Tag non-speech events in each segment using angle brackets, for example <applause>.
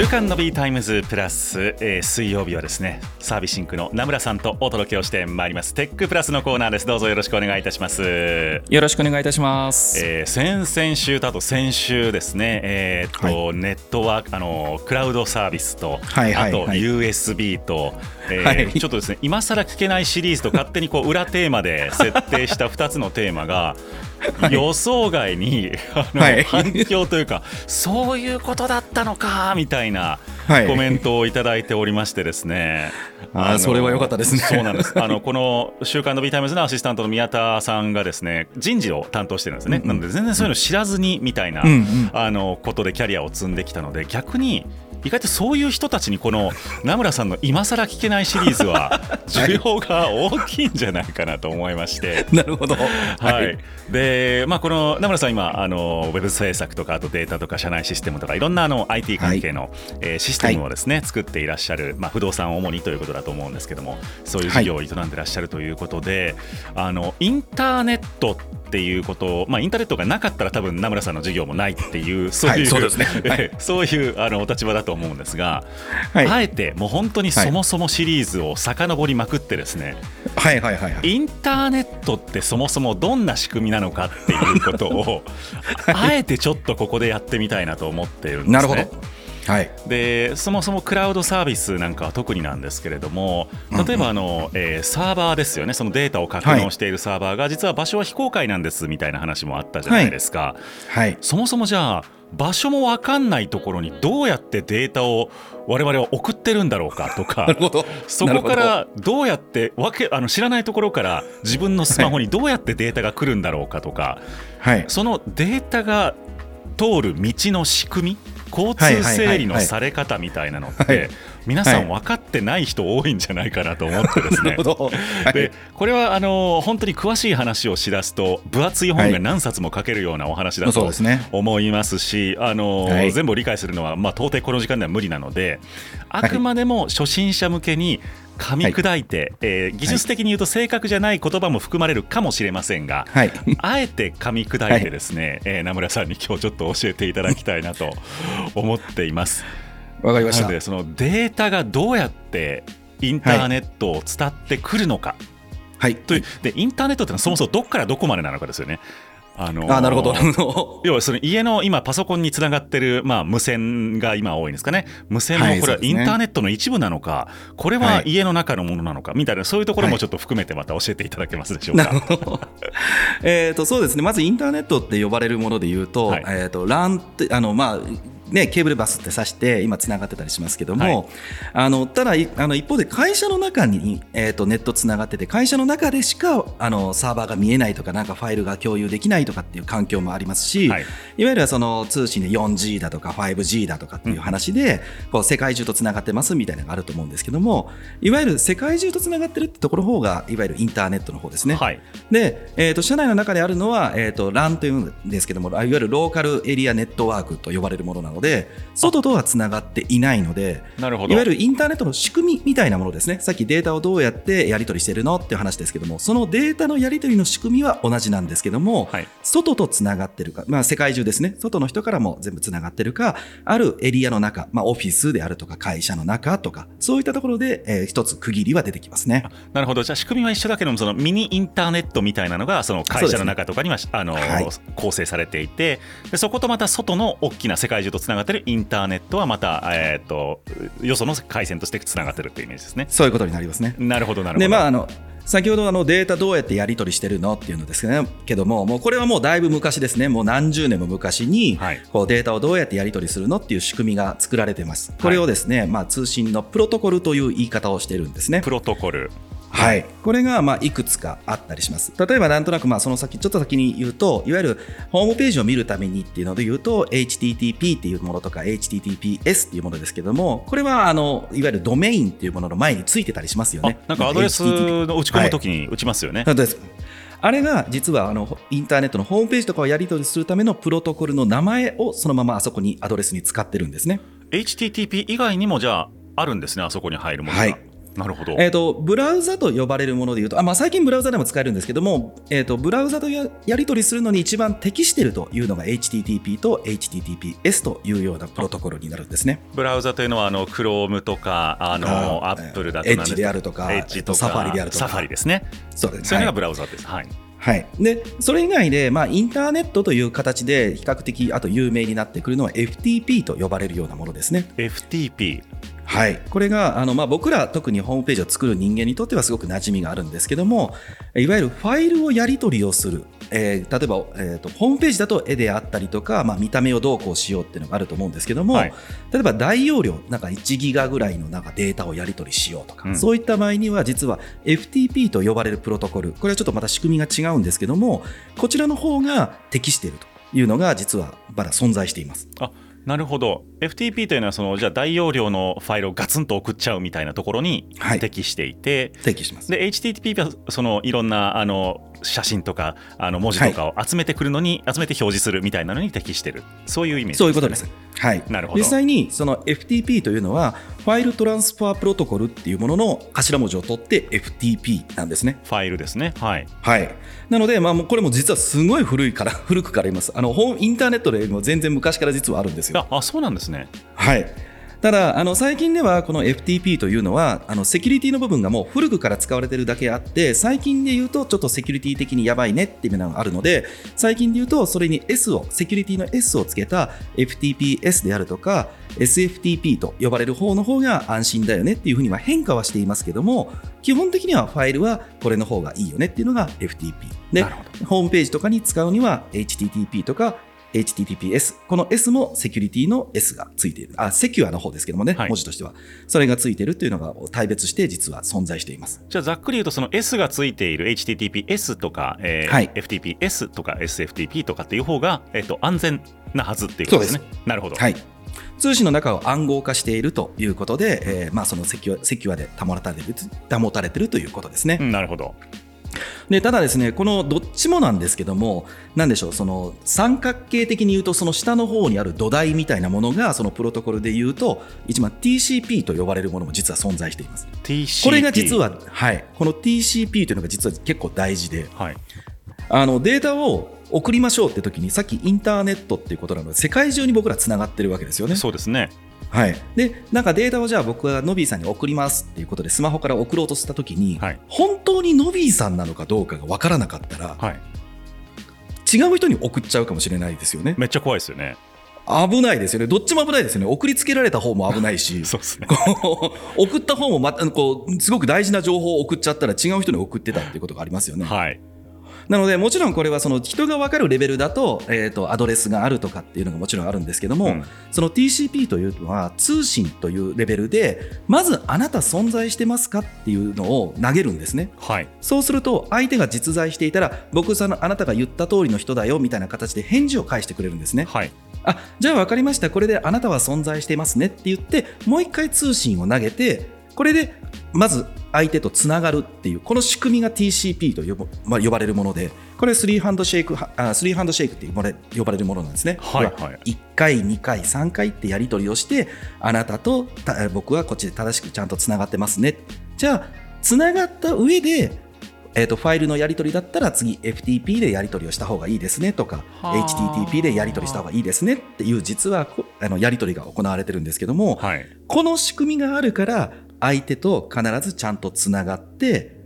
週刊ノビータイムズプラス、えー、水曜日はですねサービスシンクの名村さんとお届けをしてまいります。テックプラスのコーナーです。どうぞよろしくお願いいたします。よろしくお願いいたします、えー、先々週とあと先週ですね。えー、っと、はい、ネットワークあのクラウドサービスと、はいはいはい、あと USB と、えー、はい、ちょっとですね今更聞けないシリーズと勝手にこう裏テーマで設定した2つのテーマが予想外にはい、反響というかそういうことだったのかみたいなコメントをいただいておりましてですね、あそれは良かったですね。そうなんです。あのこの「週刊ノビータイムズ」のアシスタントの宮田さんがですね人事を担当してるんですね、うんうん、なので全然そういうの知らずにみたいな、うんうん、あのことでキャリアを積んできたので逆に意外とそういう人たちにこの名村さんの今更聞けないシリーズは <laughs> 需要が大きいんじゃないかなと思いまして。なるほど、はい、でまあ、この名村さん今あのウェブ制作とかあとデータとか社内システムとかいろんなあの IT 関係の、はい、えー、システムをですね、はい、作っていらっしゃる、まあ、不動産を主にということだと思うんですけどもそういう事業を営んでいらっしゃるということで、あのインターネットっていうことまあ、インターネットがなかったら多分名村さんの事業もないっていうそういう、そうですね、<laughs> そういうあのお立場だと思うんですが、はい、あえてもう本当にそもそもシリーズを遡りまくってですね、はいはいはい、インターネットってそもそもどんな仕組みなのかっていうことを <laughs> あえてちょっとここでやってみたいなと思ってるんですね。なるほど。はい、でそもそもクラウドサービスなんかは特になんですけれども例えばあの、えー、サーバーですよね。そのデータを格納しているサーバーが、実は場所は非公開なんですみたいな話もあったじゃないですか、はい、はい、そもそもじゃあ場所も分かんないところにどうやってデータを我々は送ってるんだろうかとか <laughs> そこからどうやってわけあの知らないところから自分のスマホにどうやってデータが来るんだろうかとか、はい、そのデータが通る道の仕組み交通整理のされ方みたいなのって皆さん分かってない人多いんじゃないかなと思ってですね、はい、でこれはあの本当に詳しい話をしだすと分厚い本が何冊も書けるようなお話だと思いますし、あの全部理解するのは、まあ、到底この時間では無理なのであくまでも初心者向けに噛み砕いて、はい、えー、技術的に言うと正確じゃない言葉も含まれるかもしれませんが、はい、あえて噛み砕いてですね、はい、えー、名村さんに今日ちょっと教えていただきたいなと思っています。わかりました。でそのデータがどうやってインターネットを伝ってくるのか、はい、というでインターネットってのはそもそもどこからどこまでなのかですよね。あのー、あなるほど。<laughs> 要はその家の今パソコンにつながってる、まあ、無線が今多いんですかね。無線もこれはインターネットの一部なのか、これは家の中のものなのかみたいなそういうところもちょっと含めてまた教えていただけますでしょうか。<laughs> えとそうですね。まずインターネットって呼ばれるもので言うと,、はい、えーと、LAN ってあの、まあね、ケーブルバスって挿して今つながってたりしますけども、はい、あのただあの一方で会社の中に、えーと、ネットつながってて会社の中でしかあのサーバーが見えないとかなんかファイルが共有できないとかっていう環境もありますし、はい、いわゆるその通信で 4G だとか 5G だとかっていう話で、うん、こう世界中とつながってますみたいなのがあると思うんですけどもいわゆる世界中とつながってるってところ方がいわゆるインターネットの方ですね。はい、で、えーと、社内の中であるのは、えーと、LAN というんですけどもいわゆるローカルエリアネットワークと呼ばれるものなので外とはつながっていないのでなるほど。いわゆるインターネットの仕組みみたいなものですね。さっきデータをどうやってやり取りしてるのっていう話ですけどもそのデータのやり取りの仕組みは同じなんですけども、はい、外とつながってるか、まあ、世界中ですね。外の人からも全部つながってるかあるエリアの中、まあ、オフィスであるとか会社の中とかそういったところで、えー、一つ区切りは出てきますね。なるほど。じゃあ仕組みは一緒だけどもそのミニインターネットみたいなのがその会社の中とかには、ね、あの、はい、構成されていてでそことまた外の大きな世界中とつながってるインターネットはまた、えーと、よその回線としてつながってるっていうイメージですね。そういうことになりますね。なるほどなるほど。でまああの先ほどあのデータどうやってやり取りしてるのっていうのですけども、もうこれはもうだいぶ昔ですね、もう何十年も昔に、こうデータをどうやってやり取りするのっていう仕組みが作られてます。これをですね、まあ通信のプロトコルという言い方をしてるんですね。プロトコル。はい、これがまあいくつかあったりします。例えばなんとなくまあその先ちょっと先に言うといわゆるホームページを見るためにっていうので言うと HTTP っていうものとか HTTPS っていうものですけどもこれはあのいわゆるドメインっていうものの前についてたりしますよね。なんかアドレスの打ち込むときに打ちますよね。はいあれが実はあのインターネットのホームページとかをやり取りするためのプロトコルの名前をそのままあそこにアドレスに使ってるんですね。HTTP 以外にもじゃああるんですね、あそこに入るものが。はいなるほど、えーと、ブラウザと呼ばれるものでいうとあ、まあ、最近ブラウザでも使えるんですけども、えーと、ブラウザとややり取りするのに一番適しているというのが HTTP と HTTPS というようなプロトコルになるんですね。ブラウザというのはあの Chrome とかあのアップルだとエッジであるとかエッジとかサファリであるとか。サファリですね。そうです、それがブラウザです、はい。はい、でそれ以外で、まあ、インターネットという形で比較的あと有名になってくるのは FTP と呼ばれるようなものですね。FTP はい、これがあの、まあ、僕ら特にホームページを作る人間にとってはすごく馴染みがあるんですけどもいわゆるファイルをやり取りをする、えー、例えば、えーと、ホームページだと絵であったりとか、まあ、見た目をどうこうしようっていうのがあると思うんですけども、はい、例えば大容量なんか1ギガぐらいのなんかデータをやり取りしようとか、うん、そういった場合には実は FTP と呼ばれるプロトコル。これはちょっとまた仕組みが違うんですけどもこちらの方が適しているというのが実はまだ存在しています。あなるほど FTP というのはそのじゃあ大容量のファイルをガツンと送っちゃうみたいなところに適していて、はい、適します。で HTTP はそのいろんなあの写真とかあの文字とかを集めてくるのに、はい、集めて表示するみたいなのに適してる。そういうイメージです、ね、そういうことです。はい、なるほど。実際にその FTP というのはファイルトランスファープロトコルっていうものの頭文字を取って FTP なんですね。ファイルですね。はい、はい、なので、まあ、これも実はすごい古いから古くからいます。あのインターネットでも全然昔から実はあるんですよ。あそうなんですね。はい。ただあの最近ではこの FTP というのはあのセキュリティの部分がもう古くから使われているだけあって最近で言うとちょっとセキュリティ的にやばいねっていうのがあるので最近で言うとそれに S をセキュリティの S をつけた FTPS であるとか SFTP と呼ばれる方の方が安心だよねっていうふうには変化はしていますけども基本的にはファイルはこれの方がいいよねっていうのが FTP でホームページとかに使うには HTTP とか HTTPS。この S もセキュリティの S がついている。あ、セキュアの方ですけどもね、はい、文字としては。それがついているというのが大別して実は存在しています。じゃあざっくり言うとその S がついている HTTPS とか、えーはい、FTPS とか SFTP とかっていう方が、えーと、安全なはずっていうことですね。すなるほど。はい。通信の中を暗号化しているということで、えーまあ、そのセキュアセキュアで保たれている保たれているということですね。うん、なるほど。でただですねこのどっちもなんですけども何でしょうその三角形的に言うとその下の方にある土台みたいなものがそのプロトコルで言うと一番 TCP と呼ばれるものも実は存在しています。TCP これが実は、はい、この TCP というのが実は結構大事で、はい、あのデータを送りましょうって時にさっきインターネットっていうことなので世界中に僕らつながってるわけですよね。そうですねはい、でなんかデータをじゃあ僕がノビーさんに送りますっていうことでスマホから送ろうとしたときに、はい、本当にノビーさんなのかどうかが分からなかったら、はい、違う人に送っちゃうかもしれないですよね。めっちゃ怖いですよね。危ないですよね。どっちも危ないですよね。送りつけられた方も危ないし、<laughs> そうですね、送った方もまこうすごく大事な情報を送っちゃったら違う人に送ってたっていうことがありますよね。はい。なのでもちろんこれはその人が分かるレベルだと,、えー、とアドレスがあるとかっていうのがもちろんあるんですけども、うん、その TCP というのは通信というレベルでまずあなた存在してますかっていうのを投げるんですね、はい、そうすると相手が実在していたら僕さあなたが言った通りの人だよみたいな形で返事を返してくれるんですね。はい。あじゃあ分かりました。これであなたは存在していますねって言ってもう一回通信を投げてこれでまず相手とつながるっていうこの仕組みが TCP と呼,、まあ、呼ばれるものでこれスリーハンドシェイクあスリーハンドシェイクって呼ばれ呼ばれるものなんですね。はいはい、1回2回3回ってやり取りをしてあなたと僕はこっちで正しくちゃんとつながってますね。じゃあつながった上でえー、とファイルのやり取りだったら次 FTP でやり取りをした方がいいですねとか HTTP でやり取りした方がいいですねっていう実はあのやり取りが行われてるんですけども、はい、この仕組みがあるから相手と必ずちゃんとつながって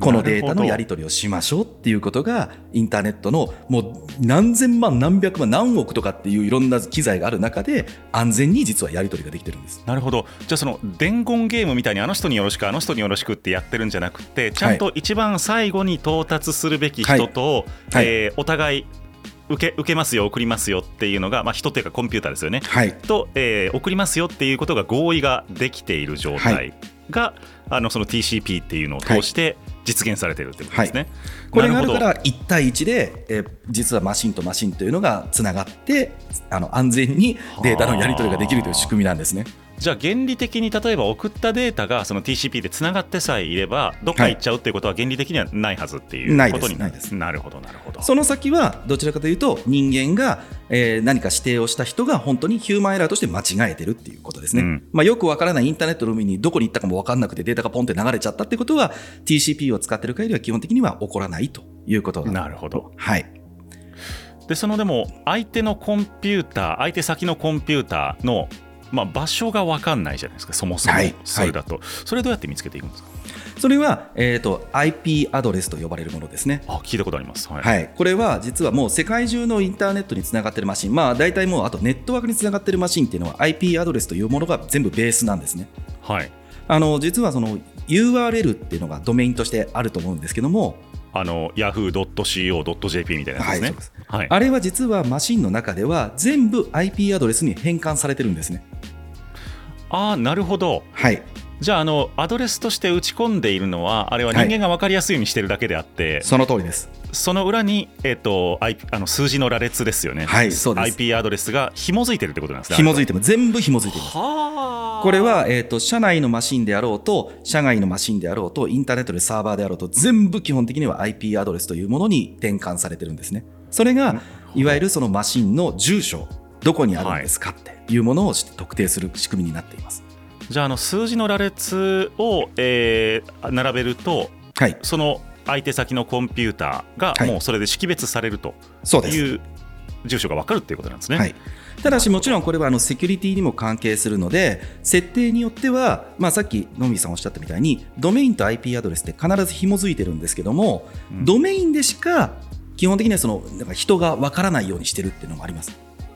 このデータのやり取りをしましょうっていうことがインターネットのもう何千万何百万何億とかっていういろんな機材がある中で安全に実はやり取りができてるんです。なるほど。じゃあその伝言ゲームみたいにあの人によろしくあの人によろしくってやってるんじゃなくてちゃんと一番最後に到達するべき人と、はい、えー、お互い受け受けますよ送りますよっていうのが、まあ、人っていうかコンピューターですよね、はい、と、えー、送りますよっていうことが合意ができている状態が、はい、あのその TCP っていうのを通して実現されているってことですね、はい、これがあるから1対1で、えー、実はマシンとマシンというのがつながってあの安全にデータのやり取りができるという仕組みなんですね。じゃあ原理的に例えば送ったデータがその TCP でつながってさえいればどっか行っちゃうっていうことは原理的にはないはずっていうことになる、はい、なるほどなるほどその先はどちらかというと人間が、えー、何か指定をした人が本当にヒューマンエラーとして間違えてるっていうことですね、うん、まあ、よくわからないインターネットの海にどこに行ったかも分かんなくてデータがポンって流れちゃったってことは TCP を使ってる限りは基本的には起こらないということなるほど。はい。でそのでも相手のコンピューター相手先のコンピューターのまあ、場所が分かんないじゃないですかそもそもそれだと、はいはい、それどうやって見つけていくんですか？それは、えーと、IP アドレスと呼ばれるものですね。あ聞いたことあります、はい、はい、これは実はもう世界中のインターネットにつながっているマシン、まあ、大体もうあとネットワークにつながっているマシンっていうのは IP アドレスというものが全部ベースなんですね。はい、あの実はその URL っていうのがドメインとしてあると思うんですけども。あの yahoo.co.jp みたいなやつですね、はい、あれは実はマシンの中では全部 IP アドレスに変換されてるんですね。ああなるほど。はい。じゃああのアドレスとして打ち込んでいるのはあれは人間が分かりやすいようにしてるだけであって、はい、その通りです。その裏に、えーと、I、あの数字の羅列ですよね、はい、そうです。IP アドレスが紐づいてるってことなんですね紐づいても全部紐づいています。これは、えーと、社内のマシンであろうと社外のマシンであろうとインターネットでサーバーであろうと全部基本的には IP アドレスというものに転換されてるんですね。それがいわゆるそのマシンの住所どこにあるんですかっていうものを特定する仕組みになっています、じゃああの数字の羅列を、えー、並べると、はい、その相手先のコンピューターがもうそれで識別されるという住所が分かるっていうことなんですね。はい。ただしもちろんこれはあのセキュリティにも関係するので設定によっては、まあ、さっきのみさんおっしゃったみたいにドメインと IP アドレスって必ず紐づいてるんですけども、うん、ドメインでしか基本的にはそのなんか人が分からないようにしてるっていうのもあります。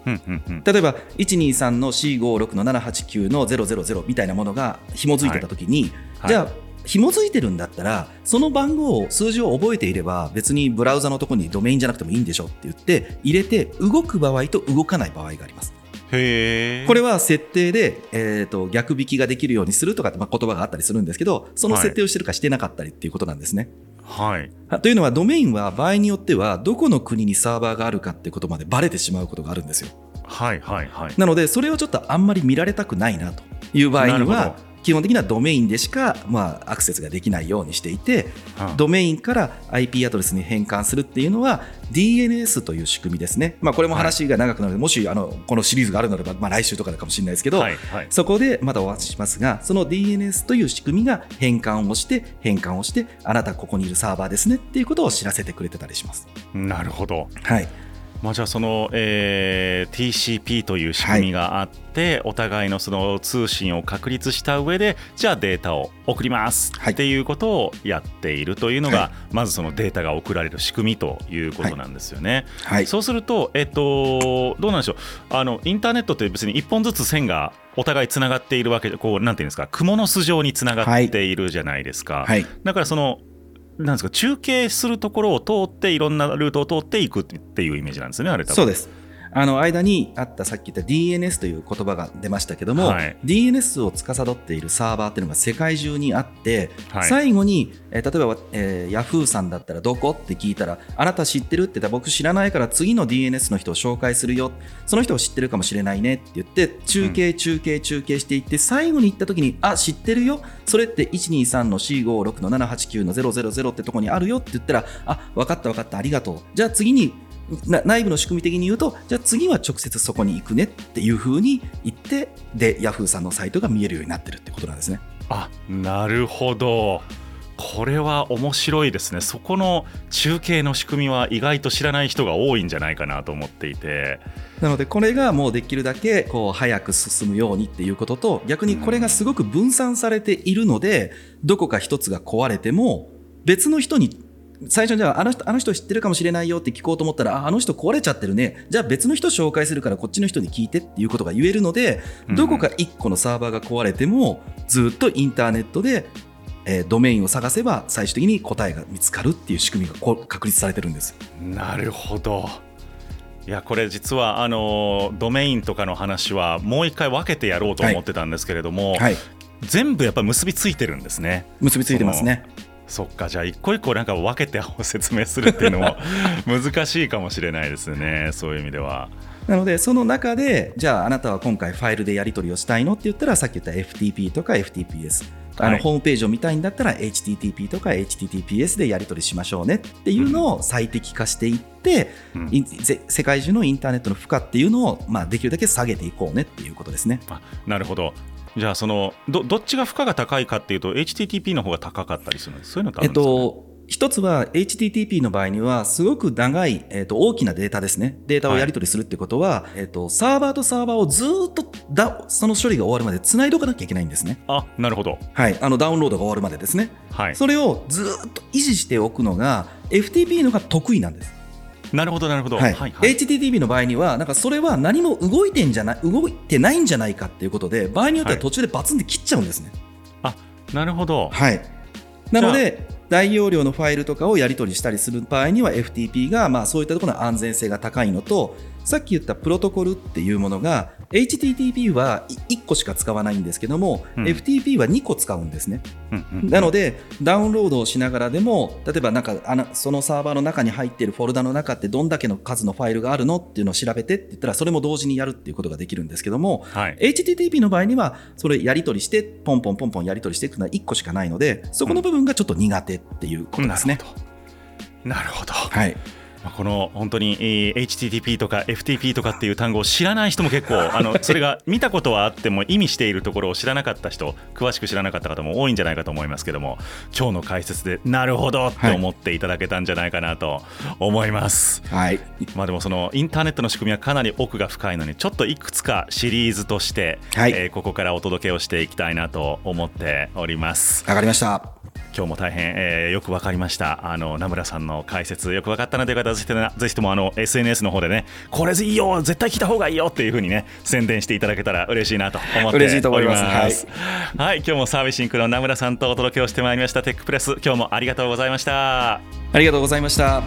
例えば123の C56 の789の000みたいなものが紐づいてたときに、はい、じゃあ紐づいてるんだったらその番号を数字を覚えていれば別にブラウザのところにドメインじゃなくてもいいんでしょって言って入れて動く場合と動かない場合があります。へこれは設定で、えーと、逆引きができるようにするとかって、まあ、言葉があったりするんですけどその設定をしてるかしてなかったりっていうことなんですね。はい、というのはドメインは場合によってはどこの国にサーバーがあるかってことまでバレてしまうことがあるんですよ。はいはいはい、なのでそれをちょっとあんまり見られたくないなという場合には基本的にはドメインでしか、まあ、アクセスができないようにしていて、はあ、ドメインから IP アドレスに変換するっていうのは DNS という仕組みですね、まあ、これも話が長くなるので、はい、もしあのこのシリーズがあるのであれば、まあ、来週とかかもしれないですけど、はいはい、そこでまたお話ししますがその DNS という仕組みが変換をして変換をしてあなたここにいるサーバーですねっていうことを知らせてくれてたりします。なるほど、はいまあ、じゃあその、えー、TCP という仕組みがあって、はい、お互いのその通信を確立した上でじゃあデータを送りますっていうことをやっているというのが、はい、まずそのデータが送られる仕組みということなんですよね。はい、そうすると、えっと、どうなんでしょう。あのインターネットって別に1本ずつ線がお互いつながっているわけでこうなんていうんですか蜘蛛の巣状につながっているじゃないですか。だからそのなんですか中継するところを通っていろんなルートを通っていくっていうイメージなんですねあれ多分。そうです。あの間にあったさっき言った DNS という言葉が出ましたけども、はい、DNS を司っているサーバーっていうのが世界中にあって、はい、最後に、えー、例えば、えー、Yahoo さんだったらどこって聞いたらあなた知ってるって言ったら僕知らないから次の DNS の人を紹介するよ。その人を知ってるかもしれないねって言って中継中継中継していって、最後に行った時にあ知ってるよ。それって123の C56 の789の000ってとこにあるよって言ったらあ分かった分かったありがとう。じゃあ次に内部の仕組み的に言うとじゃあ次は直接そこに行くねっていうふうに言ってでヤフーさんのサイトが見えるようになってるってことなんですね。あなるほど。これは面白いですね。そこの中継の仕組みは意外と知らない人が多いんじゃないかなと思っていて。なのでこれがもうできるだけこう早く進むようにっていうことと逆にこれがすごく分散されているのでどこか一つが壊れても別の人に最初じゃああの人あの人知ってるかもしれないよって聞こうと思ったらああの人壊れちゃってるね。じゃあ別の人紹介するからこっちの人に聞いてっていうことが言えるので、どこか1個のサーバーが壊れてもずっとインターネットで、えー、ドメインを探せば最終的に答えが見つかるっていう仕組みがこ確立されてるんです。なるほど。いやこれ実はあのドメインとかの話はもう一回分けてやろうと思ってたんですけれども、はい。はい、全部やっぱり結びついてるんですね。結びついてますねそっかじゃあ一個一個なんか分けて説明するっていうのも <laughs> 難しいかもしれないですねそういう意味では。なのでその中でじゃああなたは今回ファイルでやり取りをしたいのって言ったらさっき言った FTP とか FTPS あのホームページを見たいんだったら HTTP とか HTTPS でやり取りしましょうねっていうのを最適化していって、うん、世界中のインターネットの負荷っていうのを、まあ、できるだけ下げていこうねっていうことですね。なるほどじゃあそのどどっちが負荷が高いかっていうと HTTP の方が高かったりするんですそういうのってあるんですか、ね、えっと一つは HTTP の場合にはすごく長い、えー、と大きなデータですね。データをやり取りするってことは、はい、えー、とサーバーとサーバーをずっとだその処理が終わるまで繋いでおかなきゃいけないんですね。あ、なるほど。はい。あのダウンロードが終わるまでですね。はい。それをずっと維持しておくのが FTP のが得意なんです。なるほどなるほど、はい。はいはい、HTTP の場合にはなんかそれは何も動いてんじゃない動いてないんじゃないかっていうことで場合によっては途中でバツンで切っちゃうんですね。はい、あなるほど、はい、なので大容量のファイルとかをやり取りしたりする場合には FTP がまあそういったところの安全性が高いのとさっき言ったプロトコルっていうものが HTTP は1個しか使わないんですけども、うん、FTP は2個使うんですね、うんうん、なのでダウンロードをしながらでも例えばなんかあのそのサーバーの中に入っているフォルダの中ってどんだけの数のファイルがあるのっていうのを調べてって言ったらそれも同時にやるっていうことができるんですけども、はい、HTTP の場合にはそれやり取りしてポンポンポンポンやり取りしていくのは1個しかないのでそこの部分がちょっと苦手っていうことですね。なるほど。はいこの本当に HTTP とか FTP とかっていう単語を知らない人も結構 <laughs> あのそれが見たことはあっても意味しているところを知らなかった人詳しく知らなかった方も多いんじゃないかと思いますけども今日の解説でなるほどと思っていただけたんじゃないかなと思います。はい、まあでもそのインターネットの仕組みはかなり奥が深いのにちょっといくつかシリーズとして、はい、えー、ここからお届けをしていきたいなと思っております。わかりました。今日も大変、えー、よく分かりました。あの名村さんの解説よく分かったなという方はぜひともあの SNS の方でねこれいいよ絶対聞いた方がいいよっていうふうにね宣伝していただけたら嬉しいなと思っております。はい、はい、今日もサービスインクの名村さんとお届けをしてまいりましたテックプレス。今日もありがとうございました。ありがとうございました